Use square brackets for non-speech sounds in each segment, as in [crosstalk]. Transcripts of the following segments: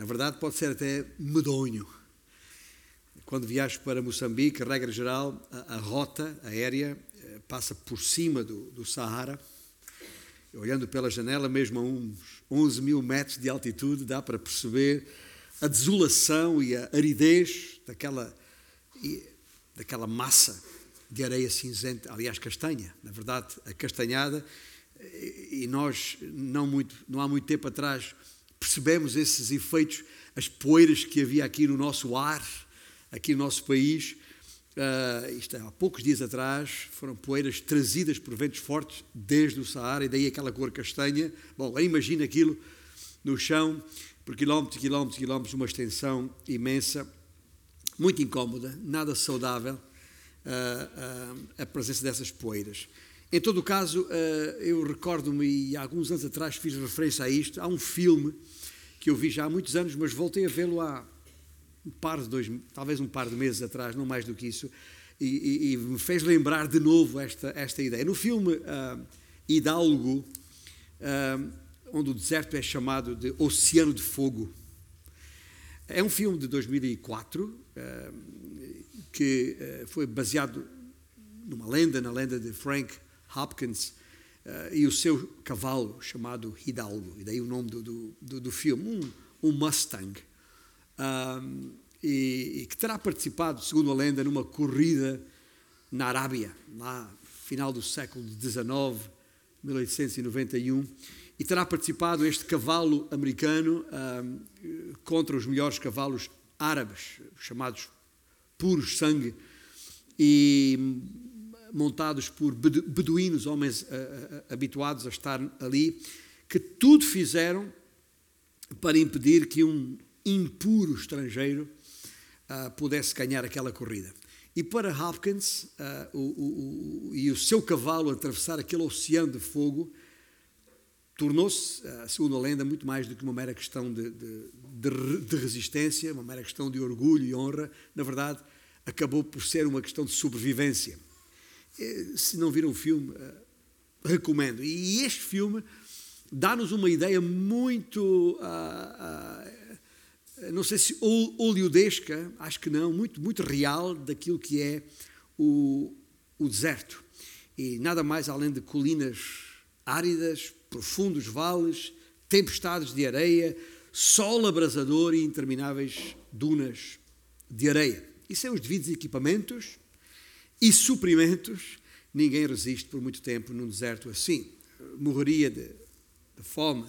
Na verdade, pode ser até medonho. Quando viajo para Moçambique, regra geral, a, a rota aérea eh, passa por cima do, do Saara. Olhando pela janela, mesmo a uns 11 mil metros de altitude, dá para perceber a desolação e a aridez daquela, daquela massa de areia cinzenta, aliás, castanha, na verdade, acastanhada, e nós, não, muito, não há muito tempo atrás, percebemos esses efeitos, as poeiras que havia aqui no nosso ar, aqui no nosso país. Uh, isto é, há poucos dias atrás foram poeiras trazidas por ventos fortes desde o Saara, e daí aquela cor castanha. Bom, imagina aquilo no chão, por quilómetros, quilómetros, quilómetros, uma extensão imensa, muito incómoda, nada saudável uh, uh, a presença dessas poeiras. Em todo o caso, eu recordo-me, e há alguns anos atrás fiz referência a isto, há um filme que eu vi já há muitos anos, mas voltei a vê-lo há um par de dois, talvez um par de meses atrás, não mais do que isso, e, e, e me fez lembrar de novo esta, esta ideia. No filme uh, Hidalgo, uh, onde o deserto é chamado de Oceano de Fogo. É um filme de 2004 eh, que eh, foi baseado numa lenda, na lenda de Frank Hopkins eh, e o seu cavalo chamado Hidalgo, e daí o nome do, do, do filme, um, um Mustang, e, e, que terá participado, segundo a lenda, numa corrida na Arábia, lá final do século XIX, 1891 e terá participado este cavalo americano contra os melhores cavalos árabes, chamados puros sangue, e montados por beduínos, homens uh, uh, habituados a estar ali, que tudo fizeram para impedir que um impuro estrangeiro uh, pudesse ganhar aquela corrida. E para Hopkins o, o, o, e o seu cavalo atravessar aquele oceano de fogo, tornou-se, eh, segundo a lenda, muito mais do que uma mera questão de, de, de, resistência, uma mera questão de orgulho e honra. Na verdade, acabou por ser uma questão de sobrevivência. Eh, se não viram o filme, eh, recomendo. E este filme dá-nos uma ideia muito, uh, uh, não sei se oleodesca, acho que não, muito, muito real daquilo que é o, o deserto. E nada mais além de colinas áridas, profundos vales, tempestades de areia, sol abrasador e intermináveis dunas de areia. E sem os devidos equipamentos e suprimentos, ninguém resiste por muito tempo num deserto assim. Morreria de, de fome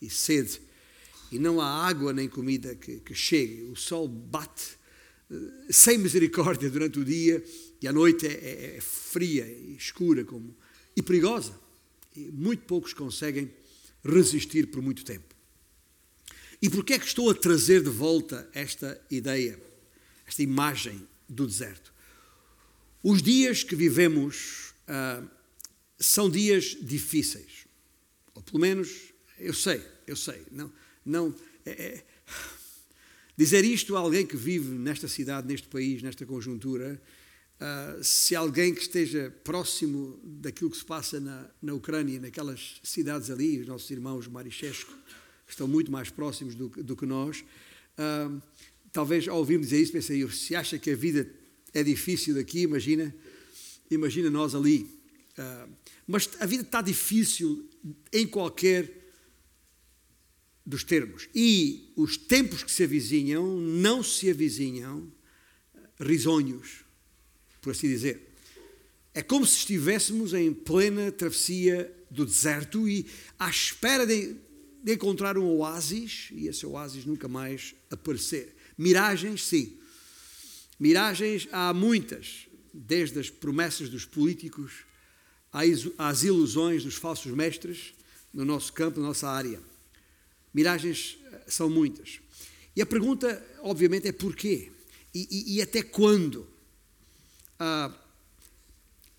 e sede. E não há água nem comida que, que chegue. O sol bate eh, sem misericórdia durante o dia e a noite é, é, é fria e escura como, e perigosa e muito poucos conseguem resistir por muito tempo. E por que é que estou a trazer de volta esta ideia, esta imagem do deserto? Os dias que vivemos uh, são dias difíceis. Ou pelo menos, eu sei, eu sei. Não, não, é, é, dizer isto a alguém que vive nesta cidade, neste país, nesta conjuntura, Uh, se alguém que esteja próximo daquilo que se passa na, na Ucrânia, naquelas cidades ali, os nossos irmãos Marichesco estão muito mais próximos do, do que nós, uh, talvez ao ouvirmos dizer isso pensei, se acha que a vida é difícil daqui, imagina, imagina nós ali. Uh, mas a vida está difícil em qualquer dos termos. E os tempos que se avizinham não se avizinham risonhos por assim dizer. É como se estivéssemos em plena travessia do deserto e à espera de, de encontrar um oásis e esse oásis nunca mais aparecer. Miragens, sim. Miragens há muitas, desde as promessas dos políticos às ilusões dos falsos mestres no nosso campo, na nossa área. Miragens eh, são muitas. E a pergunta, obviamente, é porquê? E, e, e até quando? Ah,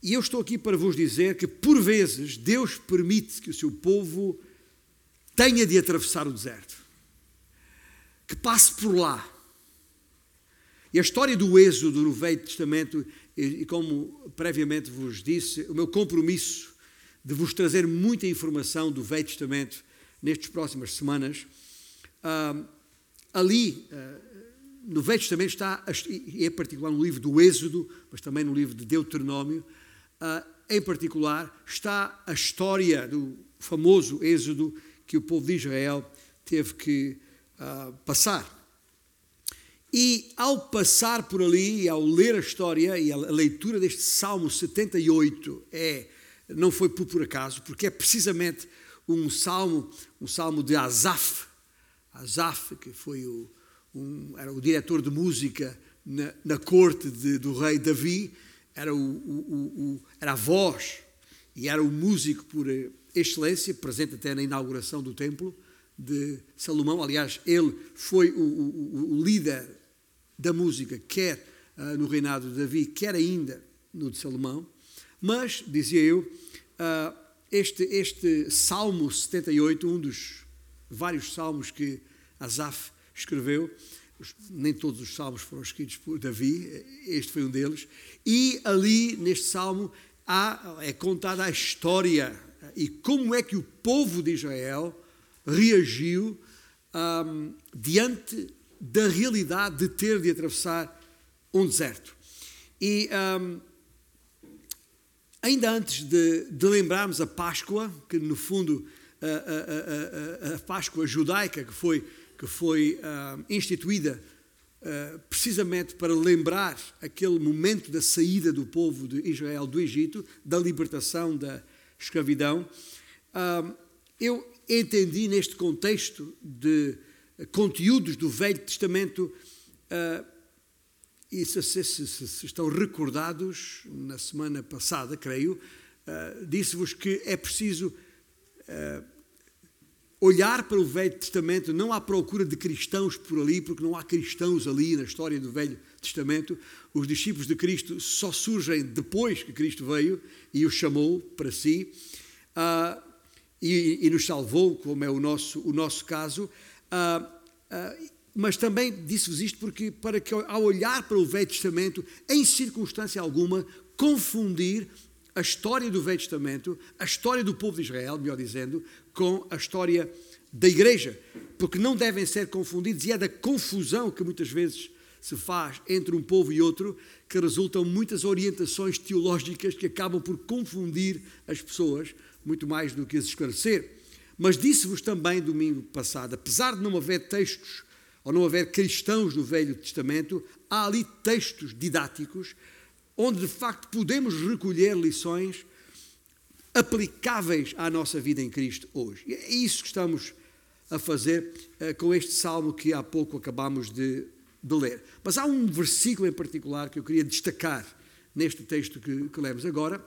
e eu estou aqui para vos dizer que, por vezes, Deus permite que o seu povo tenha de atravessar o deserto, que passe por lá. E a história do Êxodo no Velho Testamento, e como previamente vos disse, o meu compromisso de vos trazer muita informação do Velho Testamento nestas próximas semanas, ah, ali, no Velho Testamento está, e em particular no livro do Êxodo, mas também no livro de Deuteronômio, em particular, está a história do famoso Êxodo que o povo de Israel teve que passar. E ao passar por ali, ao ler a história e a leitura deste Salmo 78 é não foi por, por acaso, porque é precisamente um salmo, um salmo de Asaf, Asaf que foi o, um, era o diretor de música na, na corte de, do rei Davi, era, o, o, era a voz e era o músico por excelência, presente até na inauguração do templo de Salomão. Aliás, ele foi o, líder da música, quer uh, no reinado de Davi, quer ainda no de Salomão. Mas, dizia eu, uh, este, este Salmo 78, um dos vários salmos que Asaf escreveu, nem todos os salmos foram escritos por Davi, este foi um deles, e ali neste salmo há, é contada a história e como é que o povo de Israel reagiu um, diante da realidade de ter de atravessar um deserto. E um, ainda antes de, de, lembrarmos a Páscoa, que no fundo a, a, a, a Páscoa judaica que foi, que foi uh, instituída uh, precisamente para lembrar aquele momento da saída do povo de Israel do Egito, da libertação da escravidão, uh, eu entendi neste contexto de conteúdos do Velho Testamento. Uh, e se, se, se, se, estão recordados, na semana passada, creio, uh, disse-vos que é preciso uh, olhar para o Velho Testamento, não à procura de cristãos por ali, porque não há cristãos ali na história do Velho Testamento. Os discípulos de Cristo só surgem depois que Cristo veio e os chamou para si uh, e, e, nos salvou, como é o nosso, o nosso caso. Uh, uh, mas também disse-vos isto porque, para que, ao olhar para o Velho Testamento, em circunstância alguma, confundir a história do Velho Testamento, a história do povo de Israel, melhor dizendo, com a história da Igreja, porque não devem ser confundidos e é da confusão que muitas vezes se faz entre um povo e outro que resultam muitas orientações teológicas que acabam por confundir as pessoas muito mais do que as esclarecer. Mas disse-vos também domingo passado, apesar de não haver textos ou não haver cristãos no Velho Testamento, há ali textos didáticos onde de facto podemos recolher lições aplicáveis à nossa vida em Cristo hoje. E é isso que estamos a fazer uh, com este salmo que há pouco acabamos de, de, ler. Mas há um versículo em particular que eu queria destacar neste texto que, que lemos agora,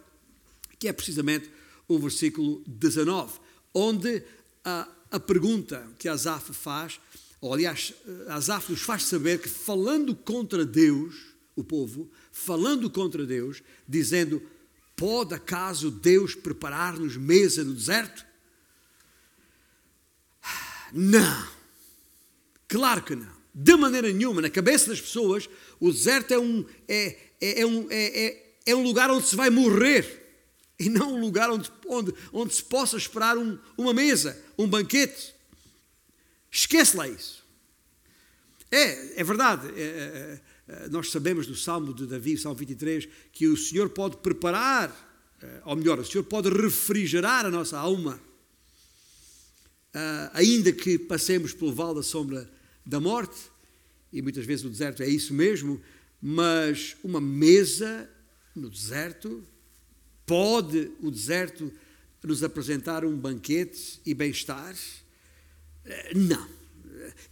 que é precisamente o versículo 19 onde a, a pergunta que Asaf faz, ou aliás, Asaf nos faz saber que falando contra Deus, o povo, falando contra Deus, dizendo: Pode acaso Deus preparar-nos mesa no deserto? Não, claro que não. De maneira nenhuma, na cabeça das pessoas, o deserto é um, é, é, é um, é, é, é um lugar onde se vai morrer e não um lugar onde, onde, onde se possa esperar um, uma mesa, um banquete. Esquece lá isso. É, é verdade. É, é, é, nós sabemos do Salmo de Davi, Salmo 23, que o Senhor pode preparar, é, ou melhor, o Senhor pode refrigerar a nossa alma, uh, ainda que passemos pelo vale da sombra da morte, e muitas vezes o deserto é isso mesmo, mas uma mesa no deserto Pode o deserto nos apresentar um banquete e bem-estar? Eh, não.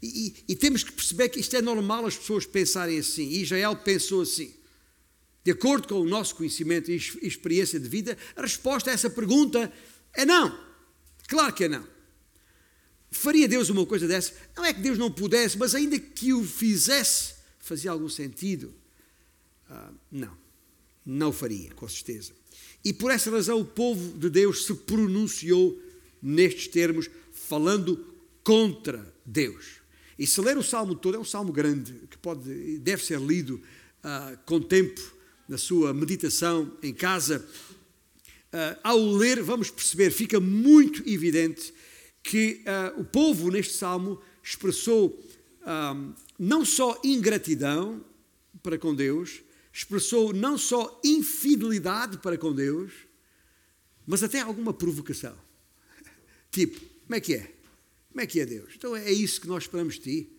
E, e, e, temos que perceber que isto é normal as pessoas pensarem assim. E Israel pensou assim. De acordo com o nosso conhecimento e experiência de vida, a resposta a essa pergunta é não. Claro que é não. Faria Deus uma coisa dessa? Não é que Deus não pudesse, mas ainda que o fizesse, fazia algum sentido? Uh, não. Não faria, com certeza. E por essa razão o povo de Deus se pronunciou nestes termos, falando contra Deus. E se ler o salmo todo, é um salmo grande, que pode, deve ser lido uh, com tempo, na sua meditação em casa. Uh, ao ler, vamos perceber, fica muito evidente que uh, o povo neste salmo expressou não só ingratidão para com Deus, expressou não só infidelidade para com Deus, mas até alguma provocação. [laughs] Tipo, como é que é? Como é que é Deus? Então é isso que nós esperamos de ti.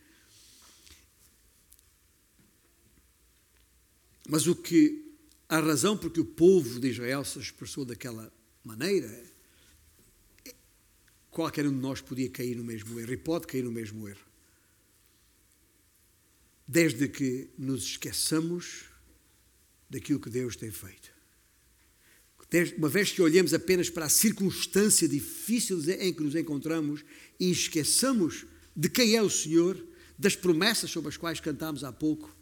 Mas o que a razão porque o povo de Israel se expressou daquela maneira, qualquer um de nós podia cair no mesmo erro e pode cair no mesmo erro. Desde que nos esqueçamos daquilo que Deus tem feito. Uma vez que olhemos apenas para a circunstância difícil em que nos encontramos e esqueçamos de quem é o Senhor, das promessas sobre as quais cantámos há pouco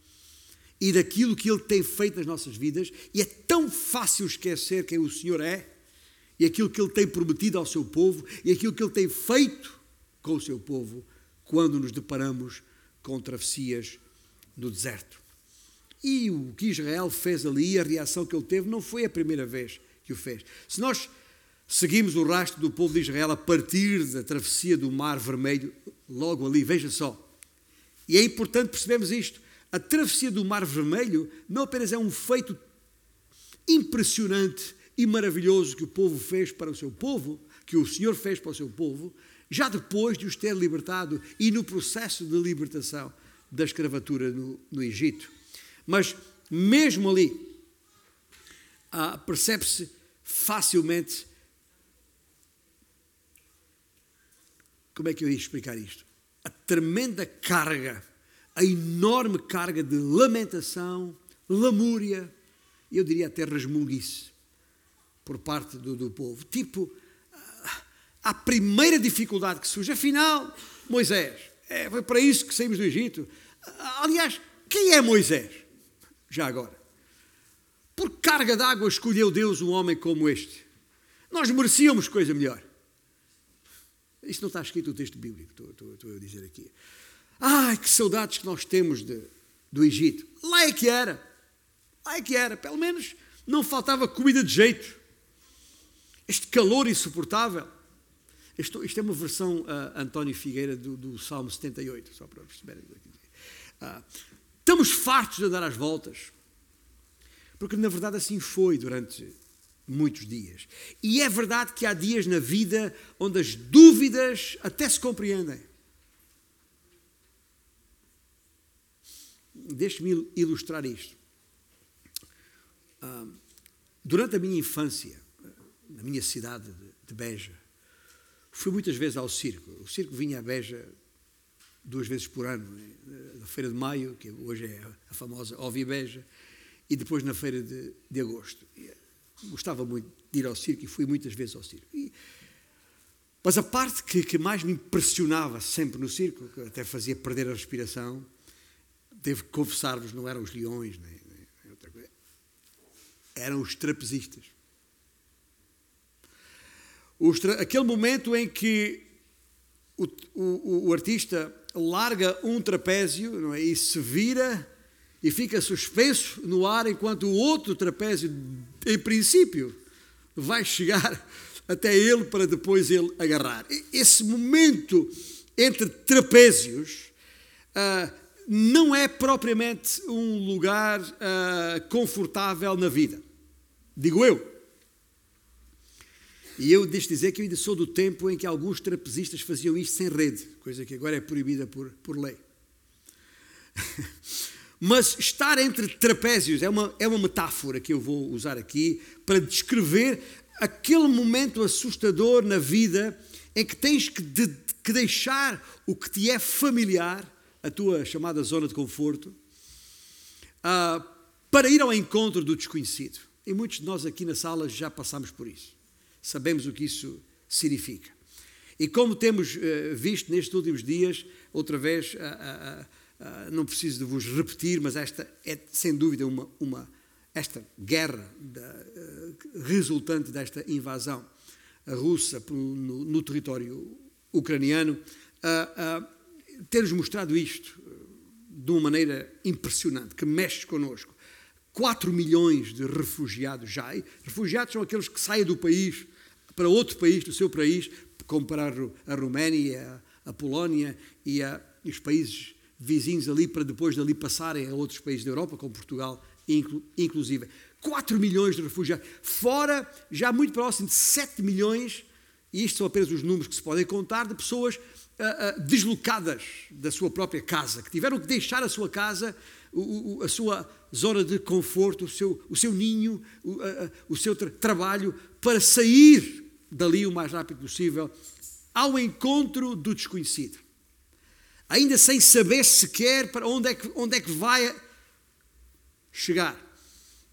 e daquilo que Ele tem feito nas nossas vidas, e é tão fácil esquecer quem o Senhor é e aquilo que Ele tem prometido ao seu povo e aquilo que Ele tem feito com o seu povo quando nos deparamos com travessias no deserto. E o que Israel fez ali, a reação que ele teve, não foi a primeira vez que o fez. Se nós seguimos o rastro do povo de Israel a partir da travessia do Mar Vermelho, logo ali, veja só. E é importante percebermos isto. A travessia do Mar Vermelho não apenas é um feito impressionante e maravilhoso que o povo fez para o seu povo, que o Senhor fez para o seu povo, já depois de os ter libertado e no processo de libertação da escravatura no, no Egito. Mas mesmo ali, ah, percebe-se facilmente. Como é que eu ia explicar isto? A tremenda carga, a enorme carga de lamentação, lamúria, eu diria até resmunguice, por parte do, do povo. Tipo, a primeira dificuldade que surge, afinal, Moisés, é, foi para isso que saímos do Egito. Aliás, quem é Moisés? Já agora. Por carga d'água escolheu Deus um homem como este. Nós merecíamos coisa melhor. Isto não está escrito no texto bíblico, estou, estou, estou a dizer aqui. Ai, que saudades que nós temos de, do Egito. Lá é que era. Lá é que era. Pelo menos não faltava comida de jeito. Este calor insuportável. Isto, isto é uma versão, uh, António Figueira, do, do, Salmo 78, só para perceberem. Uh, estamos fartos de andar às voltas. Porque na verdade assim foi durante muitos dias. E é verdade que há dias na vida onde as dúvidas até se compreendem. Deixe-me ilustrar isto. Durante a minha infância, na minha cidade de Beja, fui muitas vezes ao circo. O circo vinha a Beja duas vezes por ano, na Feira de Maio, que hoje é a famosa Ovi Beja, e depois na feira de, de agosto. E, gostava muito de ir ao circo e fui muitas vezes ao circo. E, mas a parte que, que, mais me impressionava sempre no circo, que até fazia perder a respiração, devo confessar-vos, não eram os leões, nem, nem outra coisa, eram os trapezistas. Tra... Aquele momento em que o, o, o artista larga um trapézio é? e se vira e fica suspenso no ar enquanto o outro trapézio, em princípio, vai chegar [laughs] até ele para depois ele agarrar. Esse momento entre trapézios uh, não é propriamente um lugar uh, confortável na vida, digo eu. E eu deixo dizer que eu ainda sou do tempo em que alguns trapezistas faziam isto sem rede, coisa que agora é proibida por, por lei. [laughs] Mas estar entre trapézios é uma, é uma metáfora que eu vou usar aqui para descrever aquele momento assustador na vida em que tens que, de, que deixar o que te é familiar, a tua chamada zona de conforto, uh, para ir ao encontro do desconhecido. E muitos de nós aqui na sala já passamos por isso. Sabemos o que isso significa. E como temos uh, visto nestes últimos dias, outra vez, não preciso de vos repetir, mas esta é sem dúvida uma, uma esta guerra uh, resultante desta invasão russa no, no território ucraniano, ter-nos mostrado isto de uma maneira impressionante, que mexe connosco. 4 milhões de refugiados já. Refugiados são aqueles que saem do país para outro país, do seu país, como para a Roménia, a Polónia e, a, e os países vizinhos ali para depois dali passarem a outros países da Europa, como Portugal, inclu, inclusive. 4 milhões de refugiados, fora já muito próximo de 7 milhões, e isto são apenas os números que se podem contar, de pessoas uh, uh, deslocadas da sua própria casa, que tiveram que deixar a sua casa, o, o, a sua zona de conforto, o seu, o seu ninho, o, uh, o seu tra trabalho, para sair dali o mais rápido possível ao encontro do desconhecido. Ainda sem saber sequer para onde é que, onde é que vai chegar.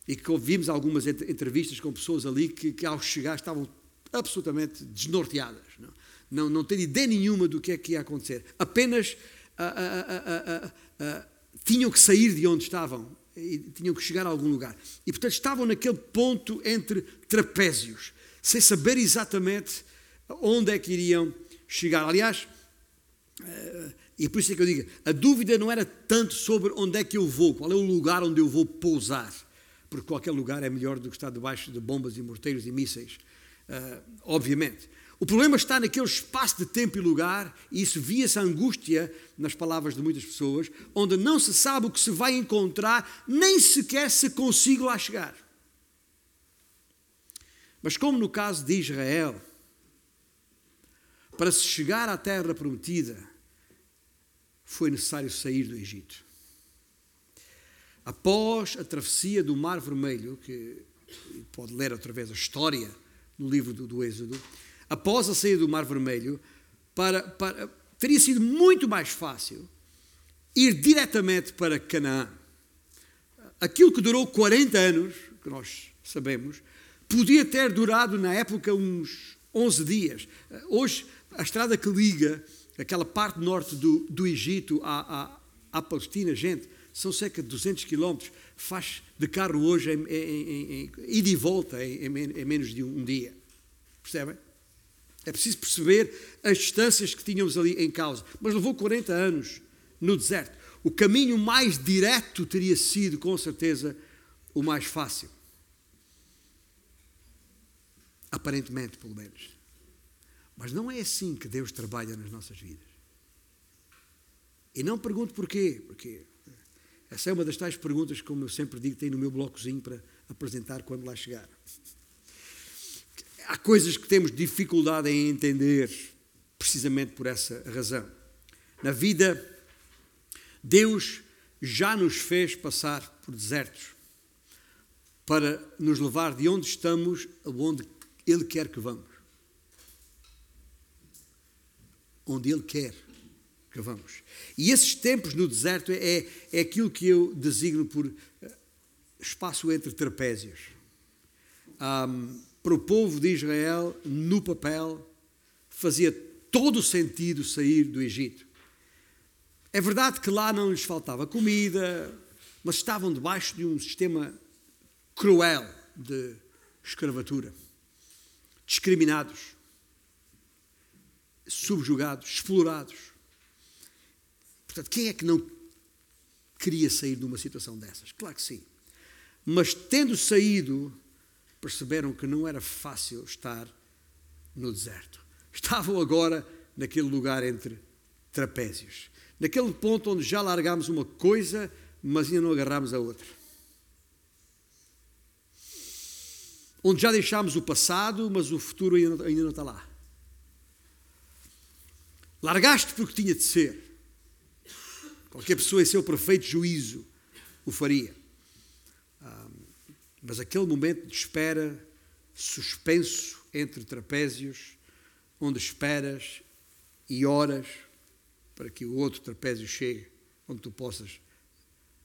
E que ouvimos algumas entrevistas com pessoas ali que, que ao chegar estavam absolutamente desnorteadas. Não, não, não têm ideia nenhuma do que é que ia acontecer. Apenas ah, ah, ah, tinham que sair de onde estavam e tinham que chegar a algum lugar. E portanto estavam naquele ponto entre trapézios, sem saber exatamente onde é que iriam chegar. Aliás, eh, e por isso é que eu digo, a dúvida não era tanto sobre onde é que eu vou, qual é o lugar onde eu vou pousar, porque qualquer lugar é melhor do que estar debaixo de bombas e morteiros e mísseis, uh, obviamente. O problema está naquele espaço de tempo e lugar, e isso via-se angústia nas palavras de muitas pessoas, onde não se sabe o que se vai encontrar, nem sequer se consiga lá chegar. Mas como no caso de Israel, para se chegar à terra prometida, foi necessário sair do Egito. Após a travessia do Mar Vermelho, que pode ler outra vez a história no livro do, do Êxodo, após a saída do Mar Vermelho, para, para, teria sido muito mais fácil ir diretamente para Canaã. Aquilo que durou 40 anos, que nós sabemos, podia ter durado na época uns 11 dias. Hoje, a estrada que liga aquela parte norte do, do Egito à, à, à Palestina, gente, são cerca de 200 quilómetros, faz de carro hoje em, em, em, e volta em, em, menos de um dia. Percebem? É preciso perceber as distâncias que tínhamos ali em causa. Mas levou 40 anos no deserto. O caminho mais direto teria sido, com certeza, o mais fácil. Aparentemente, pelo menos. Mas não é assim que Deus trabalha nas nossas vidas. E não pergunto porquê, porque essa é uma das tais perguntas, como eu sempre digo, tem no meu blocozinho para apresentar quando lá chegar. Há coisas que temos dificuldade em entender, precisamente por essa razão. Na vida, Deus já nos fez passar por desertos para nos levar de onde estamos a onde Ele quer que vamos. onde Ele quer que vamos. E esses tempos no deserto é, é aquilo que eu designo por eh, espaço entre trapézios. Um, para o povo de Israel, no papel, fazia todo o sentido sair do Egito. É verdade que lá não lhes faltava comida, mas estavam debaixo de um sistema cruel de escravatura, discriminados subjugados, explorados. Portanto, quem é que não queria sair de uma situação dessas? Claro que sim. Mas tendo saído, perceberam que não era fácil estar no deserto. Estavam agora naquele lugar entre trapézios. Naquele ponto onde já largámos uma coisa, mas ainda não agarrámos a outra. Onde já deixámos o passado, mas o futuro ainda não está lá. Largaste porque tinha de ser. Qualquer pessoa em seu perfeito juízo o faria. mas aquele momento de espera, suspenso entre trapézios, onde esperas e horas para que o outro trapézio chegue, onde tu possas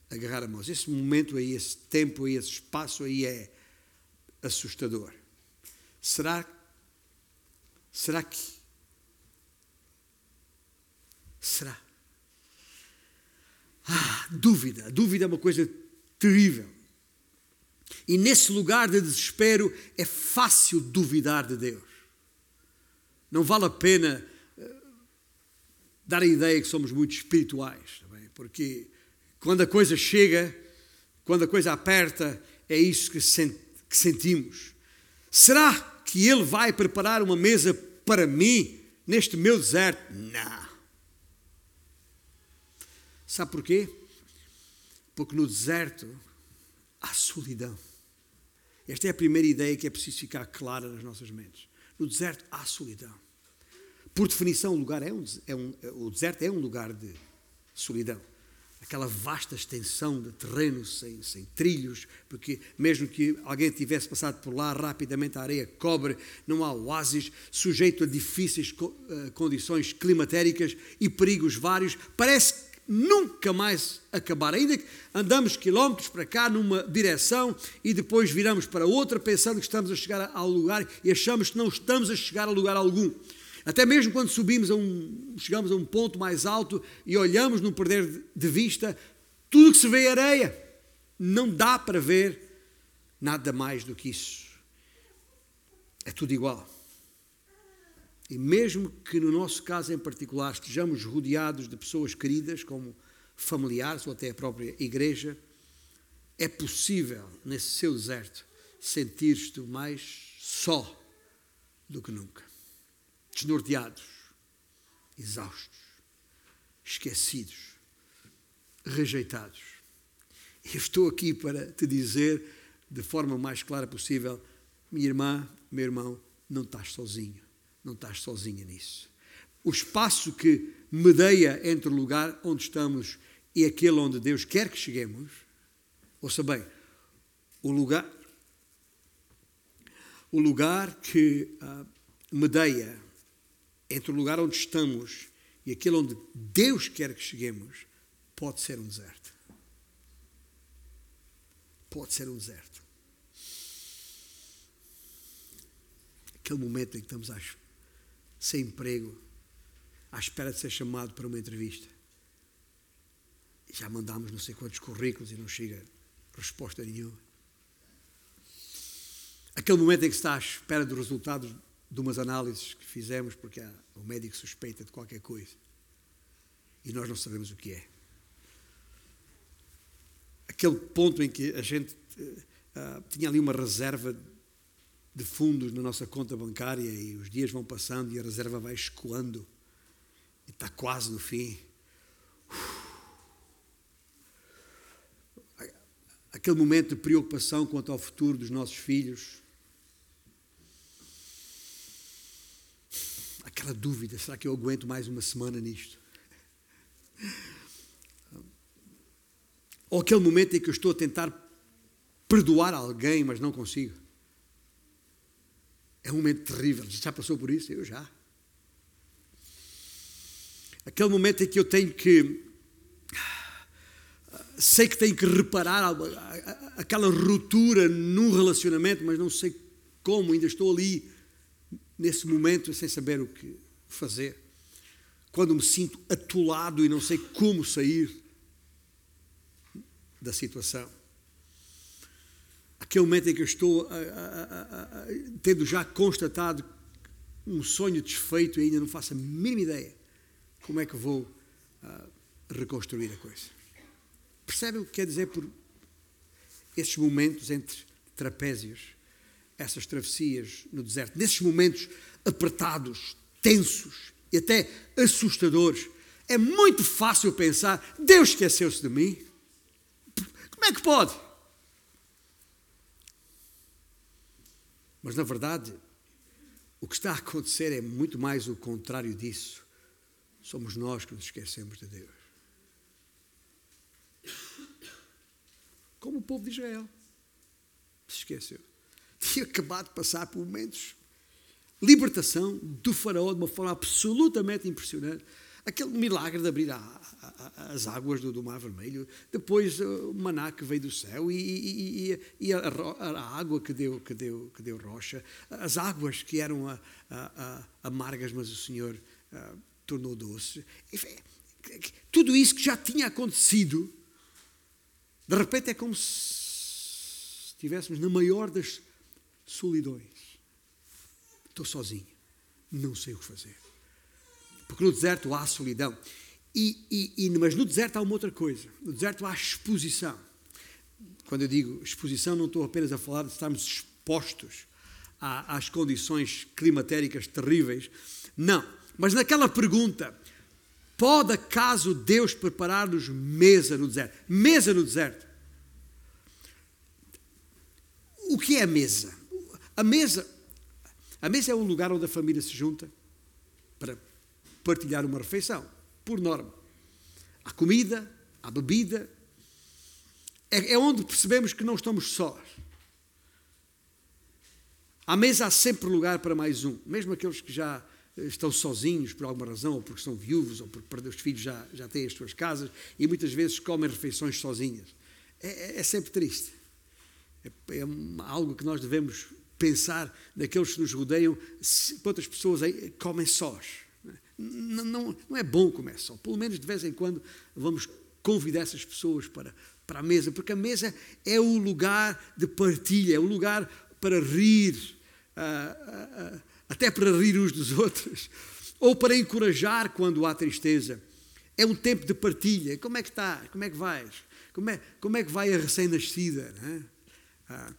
agarrar a mão. Esse momento aí, esse tempo aí, esse espaço aí é assustador. Será, será que Será? Ah, dúvida. dúvida é uma coisa terrível. E nesse lugar de desespero é fácil duvidar de Deus. Não vale a pena eh, dar a ideia que somos muito espirituais, tá porque quando a coisa chega, quando a coisa aperta, é isso que, que sentimos. Será que Ele vai preparar uma mesa para mim neste meu deserto? Não. Sabe porquê? Porque no deserto há solidão. Esta é a primeira ideia que é preciso ficar clara nas nossas mentes. No deserto há solidão. Por definição, o, lugar é um, é um, o deserto é um lugar de solidão. Aquela vasta extensão de terreno sem, sem trilhos, porque mesmo que alguém tivesse passado por lá, rapidamente a areia cobre, não há oásis, sujeito a difíceis eh, condições climatéricas e perigos vários. Parece nunca mais acabar. Ainda que andamos quilómetros para cá numa direção e depois viramos para outra pensando que estamos a chegar ao lugar e achamos que não estamos a chegar a lugar algum. Até mesmo quando subimos a um, chegamos a um ponto mais alto e olhamos no perder de vista, tudo que se vê é areia. Não dá para ver nada mais do que isso. É tudo igual. E mesmo que no nosso caso em particular estejamos rodeados de pessoas queridas, como familiares ou até a própria igreja, é possível, nesse seu deserto, sentir-te mais só do que nunca. Desnorteados, exaustos, esquecidos, rejeitados. Eu estou aqui para te dizer de forma mais clara possível: minha irmã, meu irmão, não estás sozinho não estás sozinha nisso. O espaço que medeia entre o lugar onde estamos e aquele onde Deus quer que cheguemos, ouça bem, o lugar, o lugar que uh, medeia entre o lugar onde estamos e aquele onde Deus quer que cheguemos, pode ser um deserto. Pode ser um deserto. Aquele momento em que estamos às sem emprego, à espera de ser chamado para uma entrevista. Já mandámos não sei quantos currículos e não chega resposta nenhuma. Aquele momento em que está à espera dos resultados de umas análises que fizemos, porque o médico suspeita de qualquer coisa e nós não sabemos o que é. Aquele ponto em que a gente uh, tinha ali uma reserva de fundos na nossa conta bancária e os dias vão passando e a reserva vai escoando e está quase no fim. Aquele momento de preocupação quanto ao futuro dos nossos filhos. Aquela dúvida: será que eu aguento mais uma semana nisto? Ou aquele momento em que eu estou a tentar perdoar alguém, mas não consigo. É um momento terrível. Já passou por isso? Eu já. Aquele momento em que eu tenho que. Sei que tenho que reparar aquela ruptura num relacionamento, mas não sei como, ainda estou ali nesse momento sem saber o que fazer. Quando me sinto atolado e não sei como sair da situação aquele momento em que eu estou a, a, a, tendo já constatado um sonho desfeito e ainda não faço a mínima ideia como é que vou uh, reconstruir a coisa. Percebem o que quer dizer por esses momentos entre trapézios, essas travessias no deserto, nesses momentos apertados, tensos e até assustadores? É muito fácil pensar: Deus esqueceu-se de mim. Como é que pode? Mas, na verdade, o que está a acontecer é muito mais o contrário disso. Somos nós que nos esquecemos de Deus. Como o povo de Israel se esqueceu. Tinha acabado de passar por momentos. Libertação do faraó de uma forma absolutamente impressionante. Aquele milagre de abrir a, a, as águas do, do, Mar Vermelho, depois uh, o maná que veio do céu e, e, e, a, a, água que deu, que, deu, que deu rocha, as águas que eram amargas, mas o Senhor uh, tornou doce. Enfim, tudo isso que já tinha acontecido, de repente é como se estivéssemos na maior das solidões. Estou sozinho, não sei o que fazer. Porque no deserto há solidão. E, e, e, mas no deserto há uma outra coisa. No deserto há exposição. Quando eu digo exposição, não estou apenas a falar de estarmos expostos às condições climatéricas terríveis. Não. Mas naquela pergunta, Pode acaso Deus preparar-nos mesa no deserto? Mesa no deserto. O que é mesa? A mesa, a mesa é um lugar onde a família se junta para partilhar uma refeição, por norma. Há comida, há bebida. É, é onde percebemos que não estamos sós. À mesa há sempre lugar para mais um, mesmo aqueles que já estão sozinhos por alguma razão, ou porque são viúvos, ou porque os filhos já, já têm as suas casas e muitas vezes comem refeições sozinhas. É, é, é sempre triste. É, é, algo que nós devemos pensar naqueles que nos rodeiam, quantas pessoas aí comem sós. Não, não, não é bom comer só. Pelo menos de vez em quando vamos convidar essas pessoas para, para a mesa, porque a mesa é o lugar de partilha, é o lugar para rir, uh, uh, uh, até para rir uns dos outros, [laughs] ou para encorajar quando há tristeza. É um tempo de partilha. Como é que está? Como é que vais? Como é, como é que vai a recém-nascida? Ah,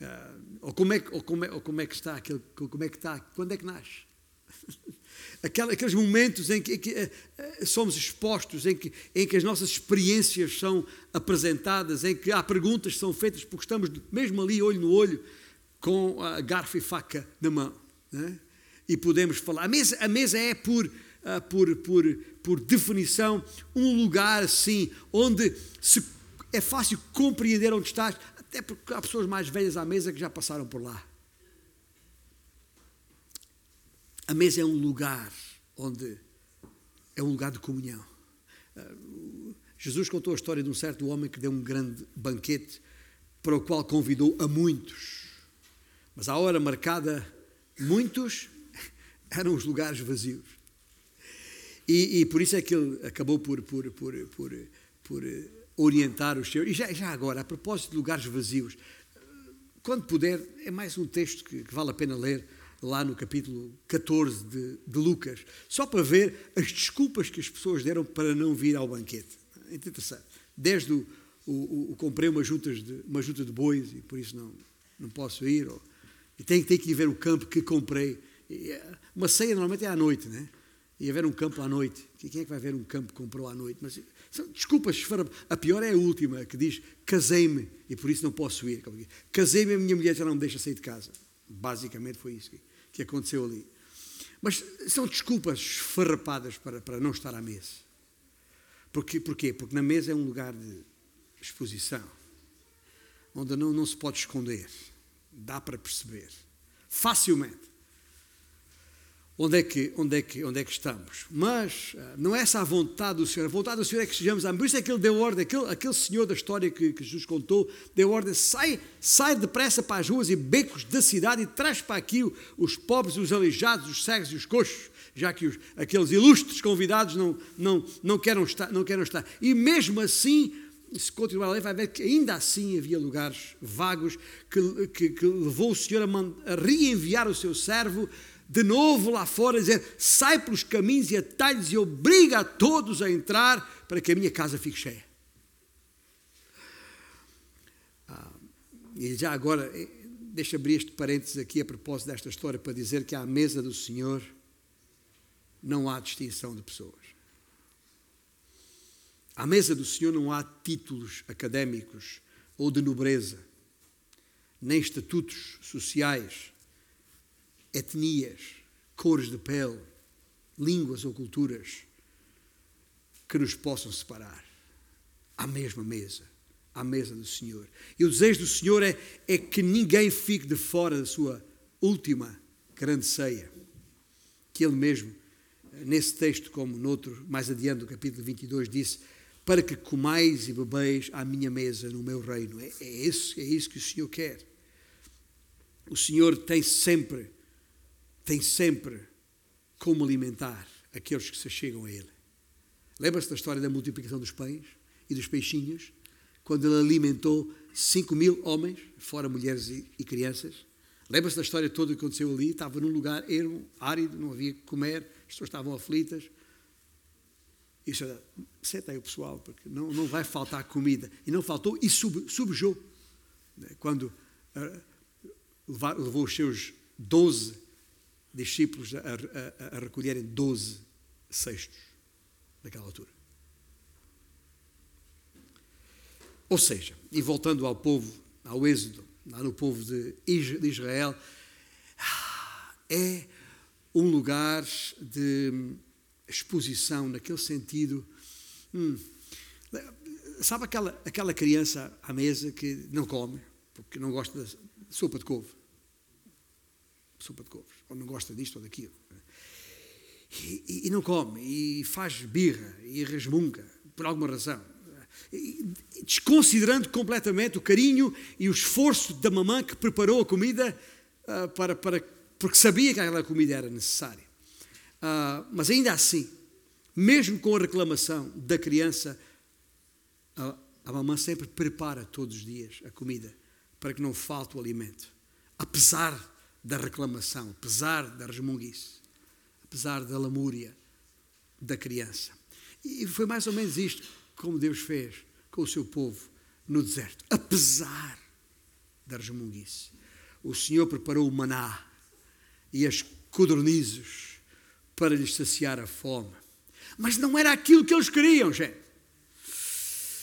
ah, ou, como é, ou, como é, ou como é que está? Aquele, como é que está? Quando é que nasce? [laughs] Aqueles momentos em que, em que uh, somos expostos, em que, em que as nossas experiências são apresentadas, em que há perguntas que são feitas porque estamos mesmo ali, olho no olho, com a garfo e faca na mão. Né? E podemos falar. A mesa, a mesa é, por, uh, por, por, por definição, um lugar assim, onde se, é fácil compreender onde estás, até porque há pessoas mais velhas à mesa que já passaram por lá. A mesa é um lugar onde é um lugar de comunhão. Uh, Jesus contou a história de um certo homem que deu um grande banquete para o qual convidou a muitos. Mas à hora marcada, muitos [laughs] eram os lugares vazios. E, e por isso é que ele acabou por, por, por, por, por orientar os seus. E já, já agora, a propósito de lugares vazios, quando puder, é mais um texto que, que vale a pena ler lá no capítulo 14 de, de, Lucas, só para ver as desculpas que as pessoas deram para não vir ao banquete. É interessante. Desde o, o, o comprei uma junta, de, uma junta de bois e por isso não, não posso ir, ou, e tem, tem que ir ver o campo que comprei. E, uma ceia normalmente é à noite, né? E haver um campo à noite. Quem é que vai ver um campo que comprou à noite? Mas desculpas. A pior é a última, que diz casei-me e por isso não posso ir. Casei-me e a minha mulher já não me deixa sair de casa. Basicamente foi isso que, aconteceu ali. Mas são desculpas esfarrapadas para, para não estar à mesa. Porquê? Porquê? Porque na mesa é um lugar de exposição, onde não, não se pode esconder dá para perceber facilmente onde é que, onde é que, onde é que estamos. Mas ah, não é essa a vontade do Senhor. A vontade do Senhor é que sejamos Por isso é que ele deu ordem, aquele, aquele senhor da história que, que, Jesus contou, deu ordem, sai, sai depressa para as ruas e becos da cidade e traz para aqui os pobres, os aleijados, os cegos e os coxos, já que os, aqueles ilustres convidados não, não, não, querem estar, não querem estar. E mesmo assim se continuar a ler, vai ver que ainda assim havia lugares vagos que, que, que levou o Senhor a, a, reenviar o seu servo de novo lá fora, dizer: sai pelos caminhos e atalhos e obriga a todos a entrar para que a minha casa fique cheia. Ah, e já agora, eh, deixa abrir este parênteses aqui a propósito desta história para dizer que à mesa do Senhor não há distinção de pessoas. À mesa do Senhor não há títulos académicos ou de nobreza, nem estatutos sociais, etnias, cores de pele, línguas ou culturas que nos possam separar. À mesma mesa, à mesa do Senhor. E o desejo do Senhor é, é que ninguém fique de fora da sua última grande ceia, que Ele mesmo, nesse texto, como noutro, mais adiante, no capítulo 22, disse para que comais e bebeis à minha mesa no meu reino. É, é, isso, é isso que o Senhor quer. O Senhor tem sempre, tem sempre como alimentar aqueles que se chegam a Ele. Lembra-se da história da multiplicação dos pães e dos peixinhos? Quando Ele alimentou 5 mil homens, fora mulheres e, e crianças. Lembra-se da história toda que aconteceu ali? Estava num lugar ermo, árido, não havia que comer, as pessoas estavam aflitas. Isso era, senta aí o pessoal, porque não, não vai faltar comida. E não faltou, e sub, subjou. Quando uh, levou os seus doze discípulos a, a, a, recolherem doze cestos naquela altura. Ou seja, e voltando ao povo, ao êxodo, lá no povo de Israel, é um lugar de exposição, naquele sentido. Hum, sabe aquela, aquela criança à mesa que não come, porque não gosta de sopa de couve? Sopa de couve, ou não gosta disto ou daquilo. E, e, e não come, e faz birra, e resmunga, por alguma razão. desconsiderando completamente o carinho e o esforço da mamã que preparou a comida uh, para, para, porque sabia que aquela comida era necessária. Uh, mas ainda assim, mesmo com a reclamação da criança, a, a mamã sempre prepara todos os dias a comida para que não falte o alimento, apesar da reclamação, apesar da resmunguice, apesar da lamúria da criança. E foi mais ou menos isto como Deus fez com o seu povo no deserto, apesar da resmunguice. O Senhor preparou o maná e as codornizes para lhes saciar a fome. Mas não era aquilo que eles queriam, gente.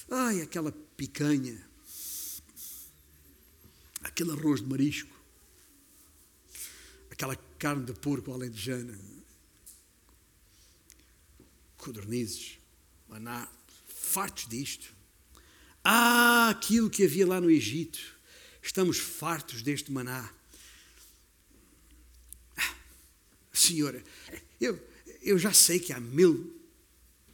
Ai, aquela picanha, aquele arroz de marisco, aquela carne de porco alentejana, codornizes, maná, fartos disto. Ah, aquilo que havia lá no Egito, estamos fartos deste maná. Ah, senhora, eu, eu já sei que há mil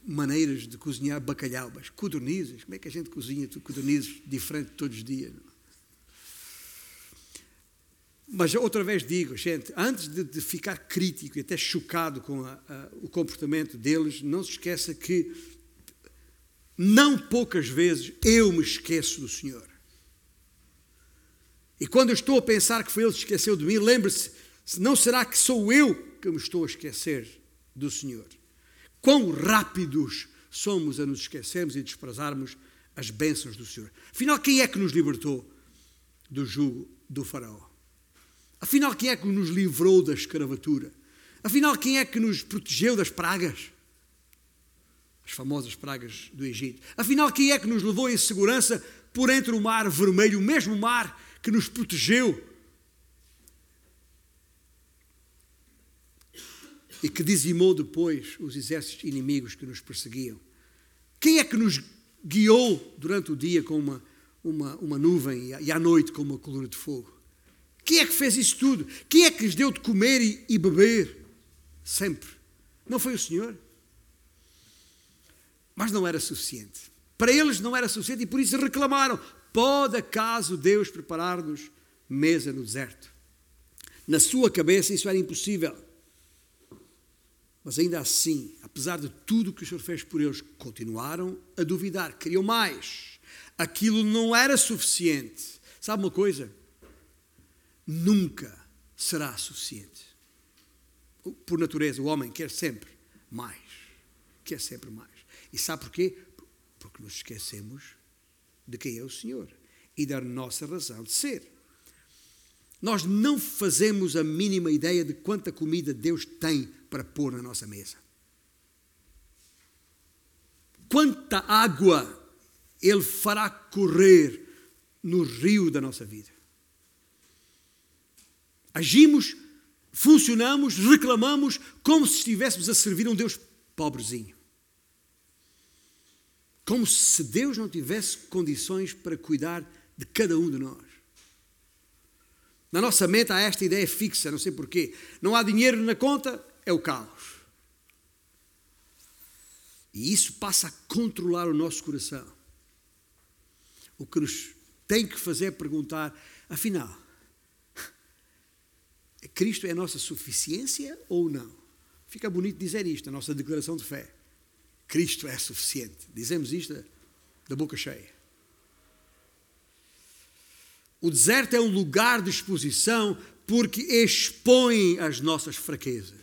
maneiras de cozinhar bacalhau, mas codornizes, como é que a gente cozinha codornizes diferente todos os dias? Mas outra vez digo, gente, antes de, de ficar crítico e até chocado com a, a, o comportamento deles, não se esqueça que não poucas vezes eu me esqueço do Senhor. E quando eu estou a pensar que foi Ele que esqueceu de mim, lembre-se, não será que sou eu que me estou a esquecer do Senhor? Quão rápidos somos a nos esquecermos e desprezarmos as bênçãos do Senhor. Afinal, quem é que nos libertou do jugo do Faraó? Afinal, quem é que nos livrou da escravatura? Afinal, quem é que nos protegeu das pragas? As famosas pragas do Egito. Afinal, quem é que nos levou em segurança por entre o mar vermelho, o mesmo mar que nos protegeu e que dizimou depois os exércitos inimigos que nos perseguiam? Quem é que nos guiou durante o dia com uma, uma, uma nuvem e à noite com uma coluna de fogo? Quem é que fez isso tudo? Quem é que lhes deu de comer e, e beber? Sempre. Não foi o Senhor? Mas não era suficiente. Para eles não era suficiente e por isso reclamaram: pode acaso Deus preparar-nos mesa no deserto? Na sua cabeça isso era impossível. Mas ainda assim, apesar de tudo que o Senhor fez por eles, continuaram a duvidar, queriam mais. Aquilo não era suficiente. Sabe uma coisa? Nunca será suficiente. Por natureza, o homem quer sempre mais. Quer sempre mais. E sabe porquê? Porque nos esquecemos de quem é o Senhor e da nossa razão de ser. Nós não fazemos a mínima ideia de quanta comida Deus tem para pôr na nossa mesa. Quanta água Ele fará correr no rio da nossa vida. Agimos, funcionamos, reclamamos como se estivéssemos a servir um Deus pobrezinho. Como se Deus não tivesse condições para cuidar de cada um de nós. Na nossa mente há esta ideia fixa, não sei porquê. Não há dinheiro na conta, é o caos. E isso passa a controlar o nosso coração. O que nos tem que fazer é perguntar, afinal, Cristo é a nossa suficiência ou não? Fica bonito dizer isto, a nossa declaração de fé. Cristo é suficiente. Dizemos isto da boca cheia. O deserto é um lugar de exposição porque expõe as nossas fraquezas.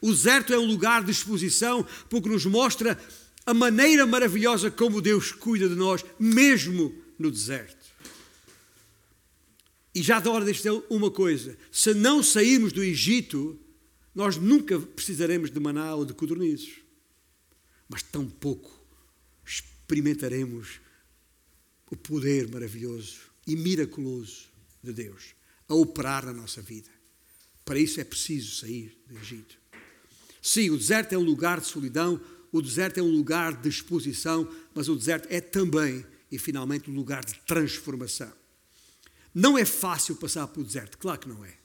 O deserto é um lugar de exposição porque nos mostra a maneira maravilhosa como Deus cuida de nós, mesmo no deserto. E já da hora de dizer uma coisa: se não sairmos do Egito, nós nunca precisaremos de maná ou de codornizes. mas tão pouco experimentaremos o poder maravilhoso e miraculoso de Deus a operar na nossa vida. Para isso é preciso sair do Egito. Sim, o deserto é um lugar de solidão, o deserto é um lugar de exposição, mas o deserto é também e finalmente um lugar de transformação. Não é fácil passar pelo deserto, claro que não é.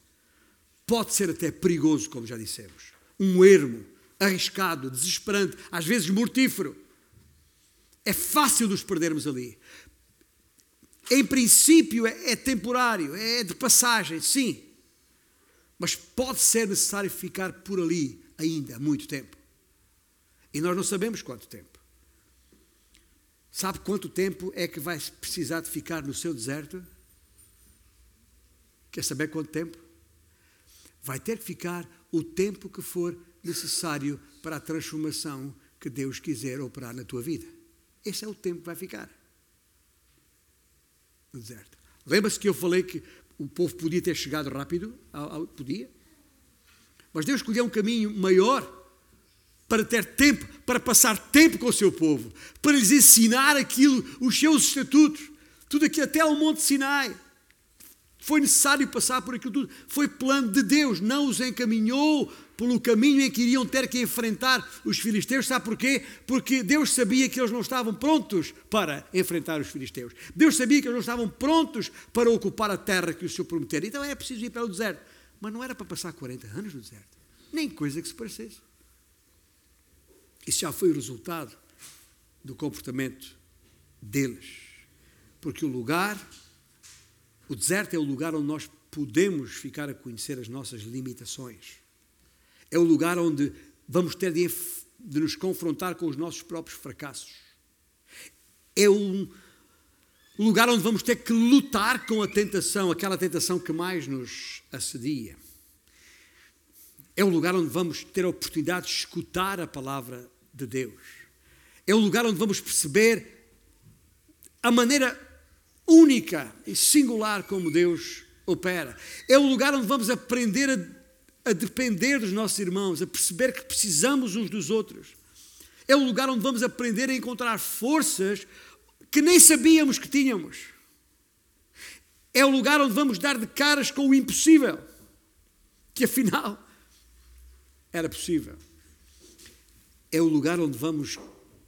Pode ser até perigoso, como já dissemos. Um ermo, arriscado, desesperante, às vezes mortífero. É fácil nos perdermos ali. Em princípio é, é temporário, é de passagem, sim. Mas pode ser necessário ficar por ali ainda muito tempo. E nós não sabemos quanto tempo. Sabe quanto tempo é que vai precisar de ficar no seu deserto? Quer saber quanto tempo? Vai ter que ficar o tempo que for necessário para a transformação que Deus quiser operar na tua vida. Esse é o tempo que vai ficar no deserto. Lembra-se que eu falei que o povo podia ter chegado rápido? Podia. Mas Deus escolheu um caminho maior para ter tempo, para passar tempo com o seu povo, para lhes ensinar aquilo, os seus estatutos, tudo aquilo até ao Monte Sinai. Foi necessário passar por aquilo tudo. Foi plano de Deus, não os encaminhou pelo caminho em que iriam ter que enfrentar os filisteus. Sabe porquê? Porque Deus sabia que eles não estavam prontos para enfrentar os filisteus. Deus sabia que eles não estavam prontos para ocupar a terra que o Senhor prometera. Então é preciso ir para o deserto. Mas não era para passar 40 anos no deserto. Nem coisa que se parecesse. Isso já foi o resultado do comportamento deles. Porque o lugar, o deserto é o lugar onde nós podemos ficar a conhecer as nossas limitações. É o lugar onde vamos ter de, de nos confrontar com os nossos próprios fracassos. É um lugar onde vamos ter que lutar com a tentação, aquela tentação que mais nos assedia. É o lugar onde vamos ter a oportunidade de escutar a palavra de Deus. É o lugar onde vamos perceber a maneira única e singular como Deus opera. É o lugar onde vamos aprender a, a depender dos nossos irmãos, a perceber que precisamos uns dos outros. É o lugar onde vamos aprender a encontrar forças que nem sabíamos que tínhamos. É o lugar onde vamos dar de caras com o impossível, que afinal era possível. É o lugar onde vamos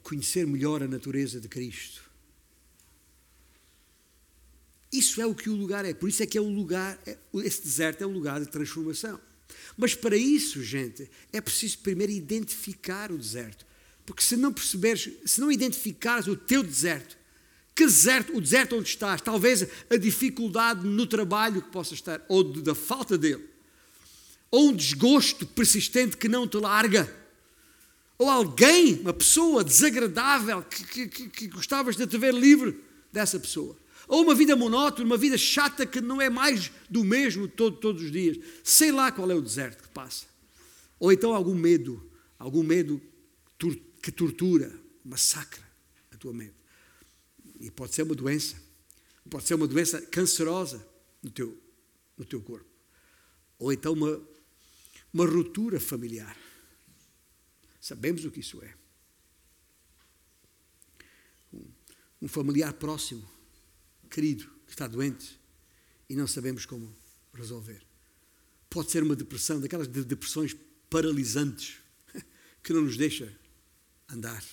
conhecer melhor a natureza de Cristo. Isso é o que o lugar é. Por isso é que é o lugar, é, esse deserto é um lugar de transformação. Mas para isso, gente, é preciso primeiro identificar o deserto. Porque se não perceberes, se não identificares o teu deserto, que deserto, o deserto onde estás, talvez a dificuldade no trabalho que possa estar, ou da falta dele, ou um desgosto persistente que não te larga, ou alguém, uma pessoa desagradável que, que, que gostavas de te ver livre dessa pessoa. Ou uma vida monótona, uma vida chata que não é mais do mesmo todo, todos os dias. Sei lá qual é o deserto que passa. Ou então algum medo, algum medo que tortura, massacra a tua mente. E pode ser uma doença. Pode ser uma doença cancerosa no teu, no teu corpo. Ou então uma, uma ruptura familiar. Sabemos o que isso é. Um, um familiar próximo, querido, que está doente e não sabemos como resolver. Pode ser uma depressão, daquelas depressões paralisantes [laughs] que não nos deixa andar.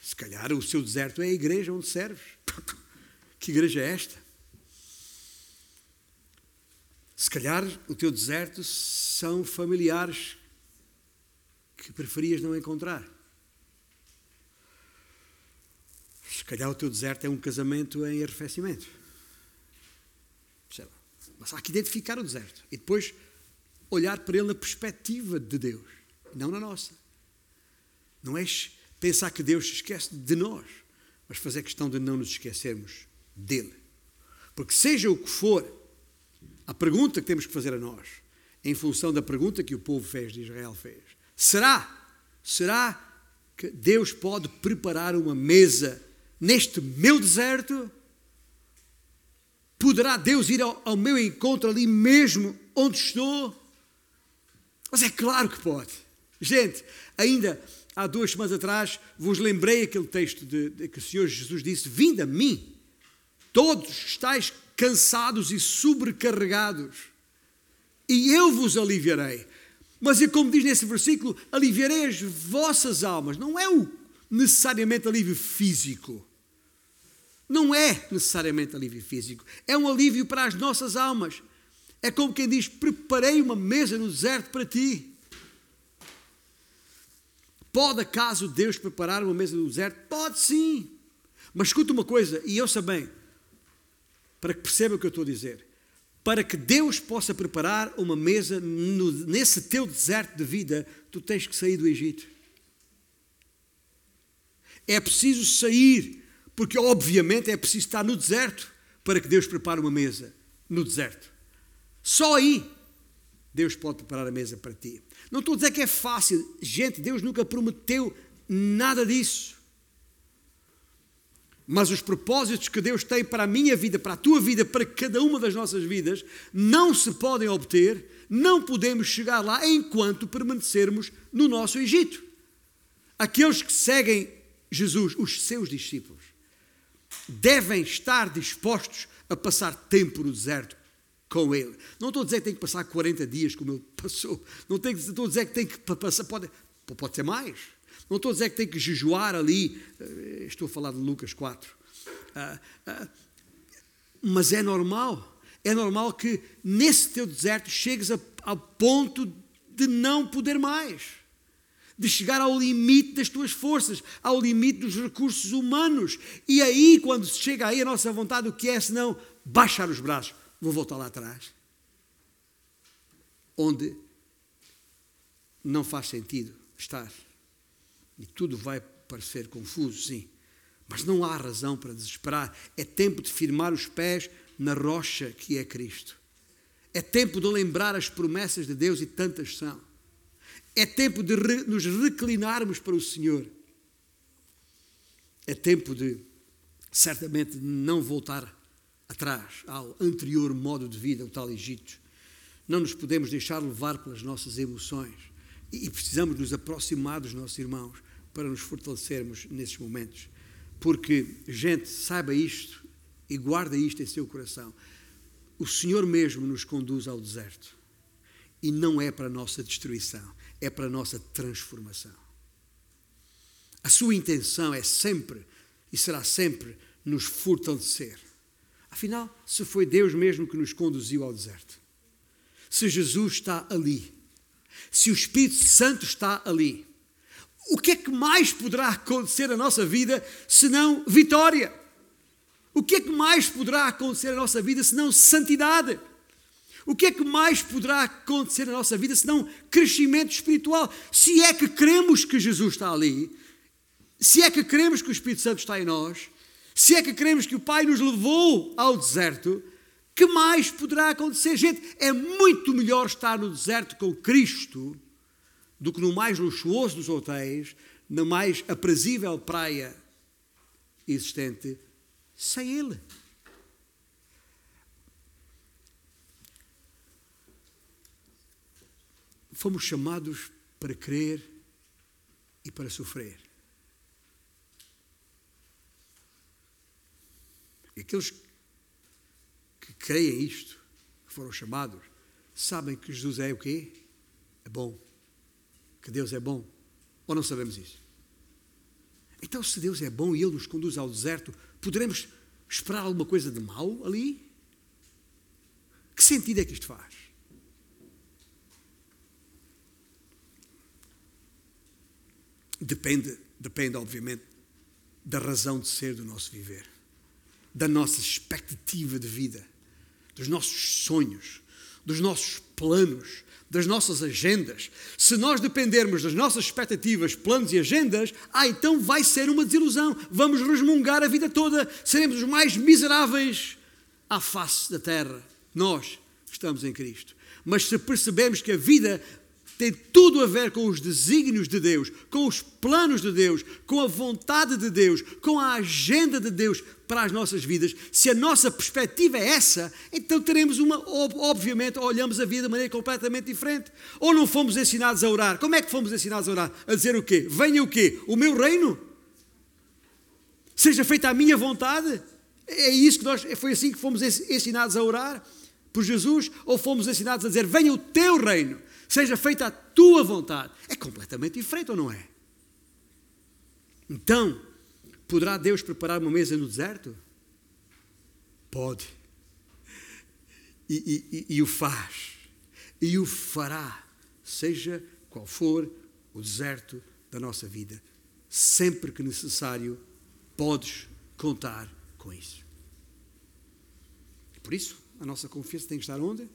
Se calhar o seu deserto é a igreja onde serves. [laughs] Que igreja é esta? Se calhar o teu deserto são familiares que preferias não encontrar. Se calhar o teu deserto é um casamento em arrefecimento. Sei lá. Mas há que identificar o deserto e depois olhar para ele na perspectiva de Deus, não na nossa. Não é pensar que Deus se esquece de nós, mas fazer questão de não nos esquecermos dele. Porque seja o que for, a pergunta que temos que fazer a nós, em função da pergunta que o povo fez de Israel fez, será, será que Deus pode preparar uma mesa neste meu deserto? Poderá Deus ir ao, ao meu encontro ali mesmo onde estou? Mas é claro que pode. Gente, ainda há duas semanas atrás, vos lembrei aquele texto de, de que o Senhor Jesus disse: Vinde a mim, todos estáis cansados e sobrecarregados, e eu vos aliviarei. Mas como diz nesse versículo: aliviarei as vossas almas. Não é o necessariamente alívio físico. Não é necessariamente alívio físico. É um alívio para as nossas almas. É como quem diz: Preparei uma mesa no deserto para ti. Pode acaso Deus preparar uma mesa no deserto? Pode sim. Mas escuta uma coisa, e ouça bem, para que perceba o que eu estou a dizer. Para que Deus possa preparar uma mesa no, nesse teu deserto de vida, tu tens que sair do Egito. É preciso sair, porque obviamente é preciso estar no deserto para que Deus prepare uma mesa no deserto. Só aí Deus pode preparar a mesa para ti. Não estou a dizer que é fácil. Gente, Deus nunca prometeu nada disso. Mas os propósitos que Deus tem para a minha vida, para a tua vida, para cada uma das nossas vidas, não se podem obter, não podemos chegar lá enquanto permanecermos no nosso Egito. Aqueles que seguem Jesus, os seus discípulos, devem estar dispostos a passar tempo no deserto com ele. Não estou a dizer que tem que passar 40 dias como ele passou. Não estou a dizer que tem que passar, pode, pode ser mais. Não estou a dizer que tem que jejuar ali. Eh, estou a falar de Lucas 4. Ah, ah, mas é normal. É normal que nesse teu deserto chegues ao ponto de não poder mais. De chegar ao limite das tuas forças, ao limite dos recursos humanos. E aí, quando chega aí a nossa vontade, o que é senão baixar os braços? Vou voltar lá atrás. Onde não faz sentido estar. E tudo vai parecer confuso, sim. Mas não há razão para desesperar. É tempo de firmar os pés na rocha que é Cristo. É tempo de lembrar as promessas de Deus e tantas são. É tempo de re nos reclinarmos para o Senhor. É tempo de, certamente, não voltar atrás, ao anterior modo de vida, o tal Egito. Não nos podemos deixar levar pelas nossas emoções e precisamos nos aproximar dos nossos irmãos para nos fortalecermos nesses momentos. Porque, gente, saiba isto e guarda isto em seu coração. O Senhor mesmo nos conduz ao deserto. E não é para a nossa destruição, é para a nossa transformação. A sua intenção é sempre e será sempre nos fortalecer Afinal, se foi Deus mesmo que nos conduziu ao deserto, se Jesus está ali, se o Espírito Santo está ali, o que é que mais poderá acontecer na nossa vida senão vitória? O que é que mais poderá acontecer na nossa vida senão santidade? O que é que mais poderá acontecer na nossa vida senão crescimento espiritual? Se é que queremos que Jesus está ali, se é que queremos que o Espírito Santo está em nós, se é que queremos que o Pai nos levou ao deserto, que mais poderá acontecer? Gente, é muito melhor estar no deserto com Cristo do que no mais luxuoso dos hotéis, na mais aprazível praia existente, sem Ele. Fomos chamados para crer e para sofrer. E aqueles que creem isto, que foram chamados, sabem que Jesus é o quê? É bom. Que Deus é bom. Ou não sabemos isso? Então, se Deus é bom e Ele nos conduz ao deserto, poderemos esperar alguma coisa de mal ali? Que sentido é que isto faz? Depende, depende, obviamente, da razão de ser do nosso viver da nossa expectativa de vida, dos nossos sonhos, dos nossos planos, das nossas agendas. Se nós dependermos das nossas expectativas, planos e agendas, ah, então vai ser uma desilusão. Vamos resmungar a vida toda, seremos os mais miseráveis à face da terra. Nós estamos em Cristo. Mas se percebemos que a vida tem tudo a ver com os desígnios de Deus, com os planos de Deus, com a vontade de Deus, com a agenda de Deus para as nossas vidas. Se a nossa perspectiva é essa, então teremos uma, obviamente, olhamos a vida de maneira completamente diferente. Ou não fomos ensinados a orar. Como é que fomos ensinados a orar? A dizer o quê? Venha o quê? O meu reino? Seja feita a minha vontade? É isso que nós, foi assim que fomos ensinados a orar por Jesus? Ou fomos ensinados a dizer, venha o teu reino, seja feita a tua vontade? É completamente diferente ou não é? Então, poderá Deus preparar uma mesa no deserto? Pode. E, e, e o faz. E o fará, seja qual for o deserto da nossa vida. Sempre que necessário, podes contar com isso. Por isso, a nossa confiança tem que estar onde?